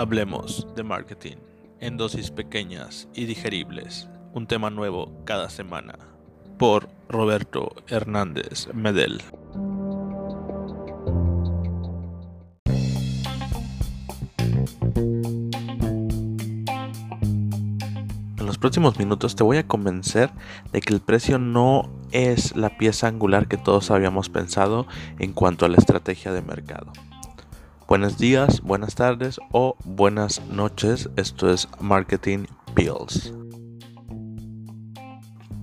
Hablemos de marketing en dosis pequeñas y digeribles. Un tema nuevo cada semana. Por Roberto Hernández Medel. En los próximos minutos te voy a convencer de que el precio no es la pieza angular que todos habíamos pensado en cuanto a la estrategia de mercado. Buenos días, buenas tardes o buenas noches. Esto es Marketing Pills.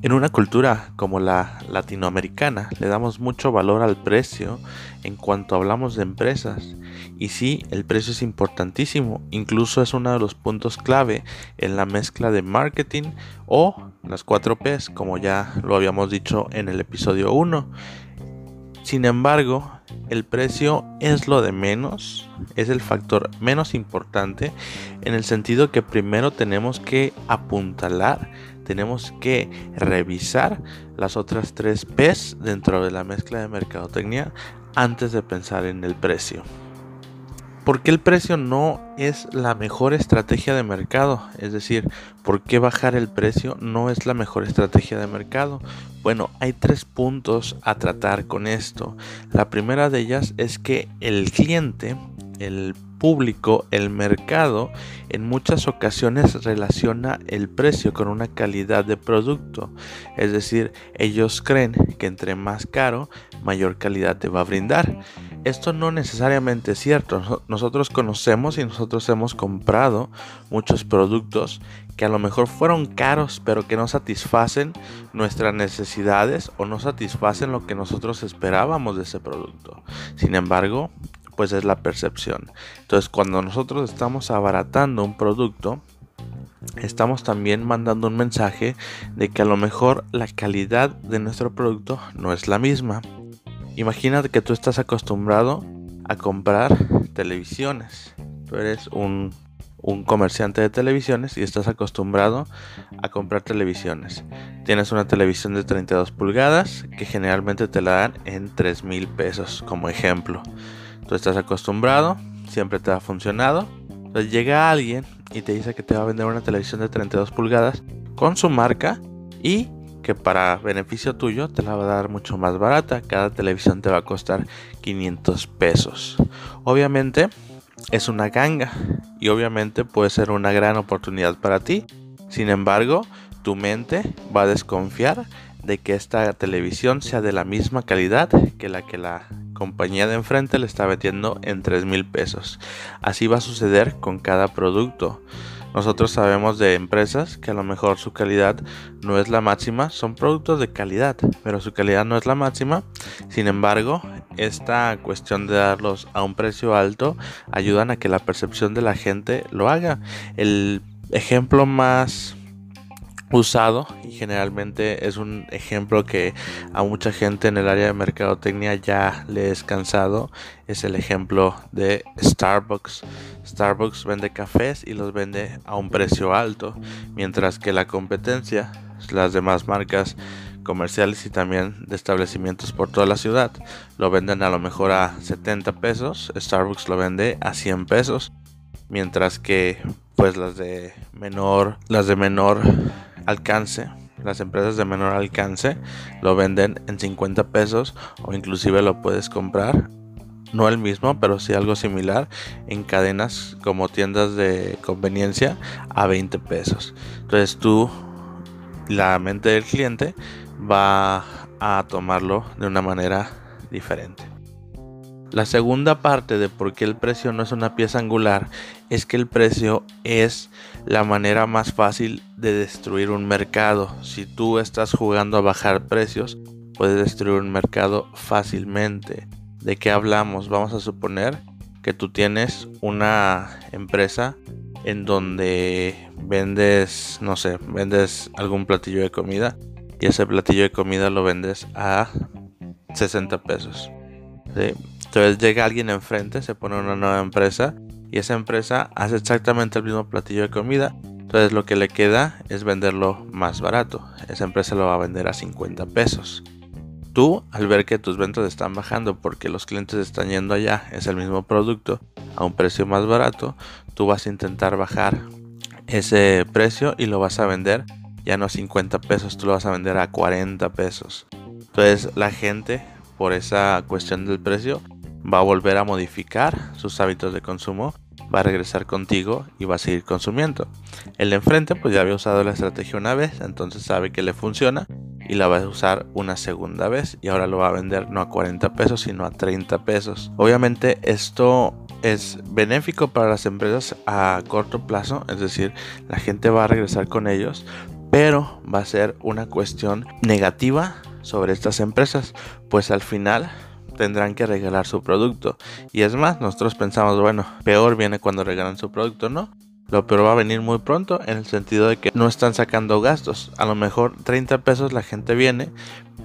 En una cultura como la latinoamericana le damos mucho valor al precio en cuanto hablamos de empresas. Y sí, el precio es importantísimo, incluso es uno de los puntos clave en la mezcla de marketing o las 4 Ps, como ya lo habíamos dicho en el episodio 1. Sin embargo, el precio es lo de menos, es el factor menos importante en el sentido que primero tenemos que apuntalar, tenemos que revisar las otras tres P's dentro de la mezcla de mercadotecnia antes de pensar en el precio. ¿Por qué el precio no es la mejor estrategia de mercado? Es decir, ¿por qué bajar el precio no es la mejor estrategia de mercado? Bueno, hay tres puntos a tratar con esto. La primera de ellas es que el cliente, el público, el mercado, en muchas ocasiones relaciona el precio con una calidad de producto. Es decir, ellos creen que entre más caro, mayor calidad te va a brindar. Esto no necesariamente es cierto. Nosotros conocemos y nosotros hemos comprado muchos productos que a lo mejor fueron caros pero que no satisfacen nuestras necesidades o no satisfacen lo que nosotros esperábamos de ese producto. Sin embargo, pues es la percepción. Entonces, cuando nosotros estamos abaratando un producto, estamos también mandando un mensaje de que a lo mejor la calidad de nuestro producto no es la misma. Imagínate que tú estás acostumbrado a comprar televisiones. Tú eres un, comerciante de televisiones y estás acostumbrado a comprar televisiones. Tienes una televisión de 32 pulgadas que generalmente te la dan en 3 mil pesos como ejemplo. Tú estás acostumbrado, siempre te ha funcionado. Entonces llega alguien y te dice que te va a vender una televisión de 32 pulgadas con su marca y que para beneficio tuyo te la va a dar mucho más barata. Cada televisión te va a costar 500 pesos. Obviamente es una ganga y obviamente puede ser una gran oportunidad para ti. Sin embargo, tu mente va a desconfiar de que esta televisión sea de la misma calidad que la que la compañía de enfrente le está vendiendo en 3 mil pesos. Así va a suceder con cada producto. Nosotros sabemos de empresas que a lo mejor su calidad no es la máxima, son productos de calidad, pero su calidad no es la máxima. Sin embargo, esta cuestión de darlos a un precio alto ayudan a que la percepción de la gente lo haga. El ejemplo más usado y generalmente es un ejemplo que a mucha gente en el área de mercadotecnia ya le es cansado. Es el ejemplo de Starbucks. Starbucks vende cafés y los vende a un precio alto mientras que la competencia las demás marcas comerciales y también de establecimientos por toda la ciudad lo venden a lo mejor a 70 pesos Starbucks lo vende a 100 pesos mientras que pues las de menor las de menor alcance, las empresas de menor alcance lo venden en 50 pesos o inclusive lo puedes comprar no el mismo, pero sí algo similar en cadenas como tiendas de conveniencia a 20 pesos. Entonces tú, la mente del cliente va a tomarlo de una manera diferente. La segunda parte de por qué el precio no es una pieza angular es que el precio es la manera más fácil de destruir un mercado. Si tú estás jugando a bajar precios, puedes destruir un mercado fácilmente. ¿De qué hablamos? Vamos a suponer que tú tienes una empresa en donde vendes, no sé, vendes algún platillo de comida y ese platillo de comida lo vendes a 60 pesos. Entonces llega alguien enfrente, se pone una nueva empresa y esa empresa hace exactamente el mismo platillo de comida. Entonces lo que le queda es venderlo más barato. Esa empresa lo va a vender a 50 pesos. Tú, al ver que tus ventas están bajando porque los clientes están yendo allá, es el mismo producto, a un precio más barato, tú vas a intentar bajar ese precio y lo vas a vender ya no a 50 pesos, tú lo vas a vender a 40 pesos. Entonces la gente, por esa cuestión del precio, va a volver a modificar sus hábitos de consumo, va a regresar contigo y va a seguir consumiendo. El de enfrente pues ya había usado la estrategia una vez, entonces sabe que le funciona y la va a usar una segunda vez y ahora lo va a vender no a 40 pesos sino a 30 pesos. Obviamente esto es benéfico para las empresas a corto plazo, es decir, la gente va a regresar con ellos, pero va a ser una cuestión negativa sobre estas empresas, pues al final tendrán que regalar su producto. Y es más, nosotros pensamos, bueno, peor viene cuando regalan su producto, ¿no? Lo peor va a venir muy pronto en el sentido de que no están sacando gastos. A lo mejor 30 pesos la gente viene,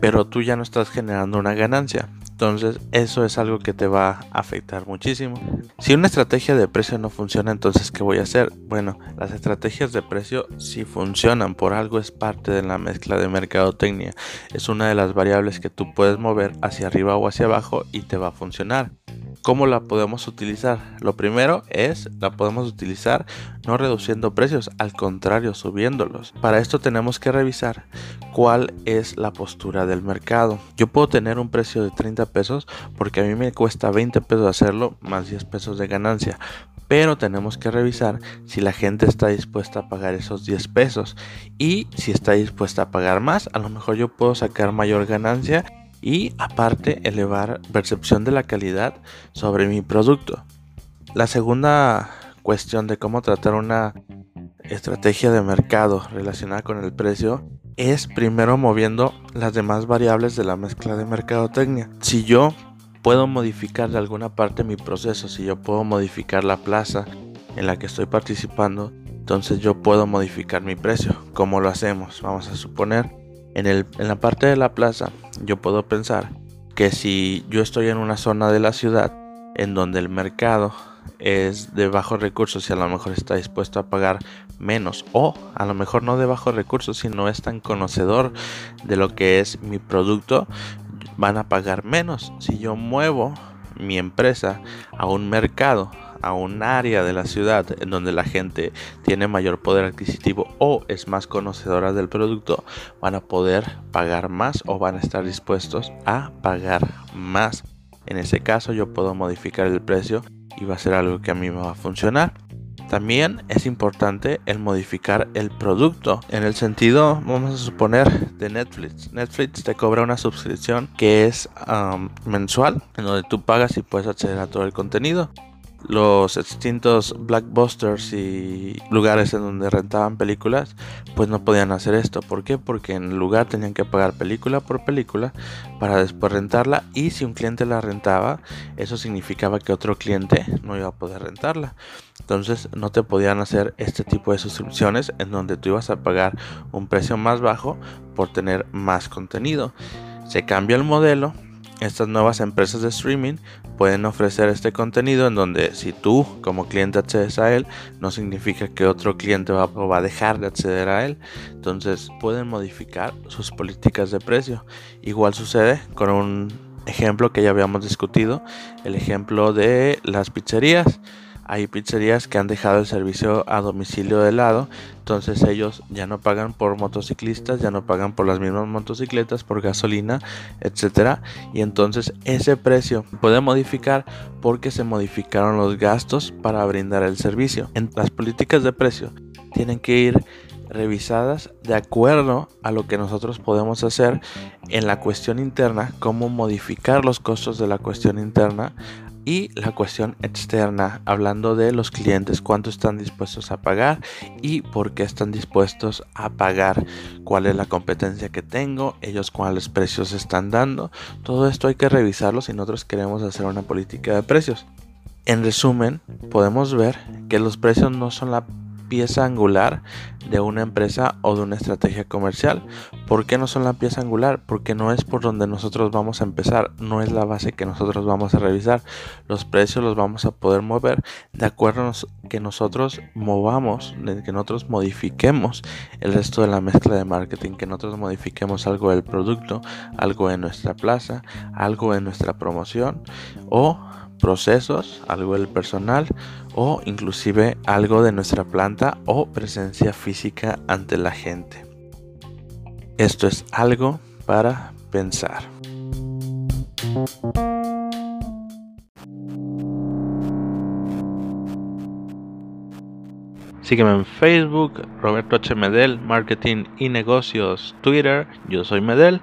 pero tú ya no estás generando una ganancia. Entonces eso es algo que te va a afectar muchísimo. Si una estrategia de precio no funciona, entonces ¿qué voy a hacer? Bueno, las estrategias de precio si funcionan por algo es parte de la mezcla de mercadotecnia. Es una de las variables que tú puedes mover hacia arriba o hacia abajo y te va a funcionar. ¿Cómo la podemos utilizar? Lo primero es, la podemos utilizar no reduciendo precios, al contrario, subiéndolos. Para esto tenemos que revisar cuál es la postura del mercado. Yo puedo tener un precio de 30 pesos porque a mí me cuesta 20 pesos hacerlo más 10 pesos de ganancia. Pero tenemos que revisar si la gente está dispuesta a pagar esos 10 pesos y si está dispuesta a pagar más, a lo mejor yo puedo sacar mayor ganancia y aparte elevar percepción de la calidad sobre mi producto. La segunda cuestión de cómo tratar una estrategia de mercado relacionada con el precio es primero moviendo las demás variables de la mezcla de mercadotecnia. Si yo puedo modificar de alguna parte mi proceso, si yo puedo modificar la plaza en la que estoy participando, entonces yo puedo modificar mi precio. ¿Cómo lo hacemos? Vamos a suponer en, el, en la parte de la plaza, yo puedo pensar que si yo estoy en una zona de la ciudad en donde el mercado es de bajos recursos y a lo mejor está dispuesto a pagar menos o a lo mejor no de bajos recursos sino es tan conocedor de lo que es mi producto van a pagar menos. Si yo muevo mi empresa a un mercado a un área de la ciudad en donde la gente tiene mayor poder adquisitivo o es más conocedora del producto, van a poder pagar más o van a estar dispuestos a pagar más. En ese caso yo puedo modificar el precio y va a ser algo que a mí me va a funcionar. También es importante el modificar el producto en el sentido, vamos a suponer, de Netflix. Netflix te cobra una suscripción que es mensual, en donde tú pagas y puedes acceder a todo el contenido los extintos blackbusters y lugares en donde rentaban películas, pues no podían hacer esto. ¿Por qué? Porque en el lugar tenían que pagar película por película para después rentarla y si un cliente la rentaba, eso significaba que otro cliente no iba a poder rentarla. Entonces no te podían hacer este tipo de suscripciones en donde tú ibas a pagar un precio más bajo por tener más contenido. Se cambia el modelo estas nuevas empresas de streaming pueden ofrecer este contenido en donde si tú como cliente accedes a él, no significa que otro cliente va, a dejar de acceder a él. Entonces pueden modificar sus políticas de precio. Igual sucede con un ejemplo que ya habíamos discutido, el ejemplo de las pizzerías. Hay pizzerías que han dejado el servicio a domicilio de lado, entonces ellos ya no pagan por motociclistas, ya no pagan por las mismas motocicletas, por gasolina, etcétera, y entonces ese precio puede modificar porque se modificaron los gastos para brindar el servicio. Las políticas de precio tienen que ir revisadas de acuerdo a lo que nosotros podemos hacer en la cuestión interna, cómo modificar los costos de la cuestión interna y la cuestión externa, hablando de los clientes, cuánto están dispuestos a pagar y por qué están dispuestos a pagar, cuál es la competencia que tengo, ellos cuáles precios están dando. Todo esto hay que revisarlo si nosotros queremos hacer una política de precios. En resumen, podemos ver que los precios no son la pieza angular de una empresa o de una estrategia comercial. ¿Por qué no son la pieza angular? Porque no es por donde nosotros vamos a empezar, no es la base que nosotros vamos a revisar. Los precios los vamos a poder mover de acuerdo a que nosotros movamos, que nosotros modifiquemos el resto de la mezcla de marketing, que nosotros modifiquemos algo del producto, algo en nuestra plaza, algo en nuestra promoción o procesos, algo del personal o inclusive algo de nuestra planta o presencia física ante la gente. Esto es algo para pensar. Sígueme en Facebook, Roberto H. Medel, Marketing y Negocios, Twitter, yo soy Medel,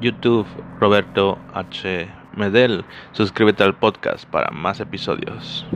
YouTube, Roberto H. Medel. Suscríbete al podcast para más episodios.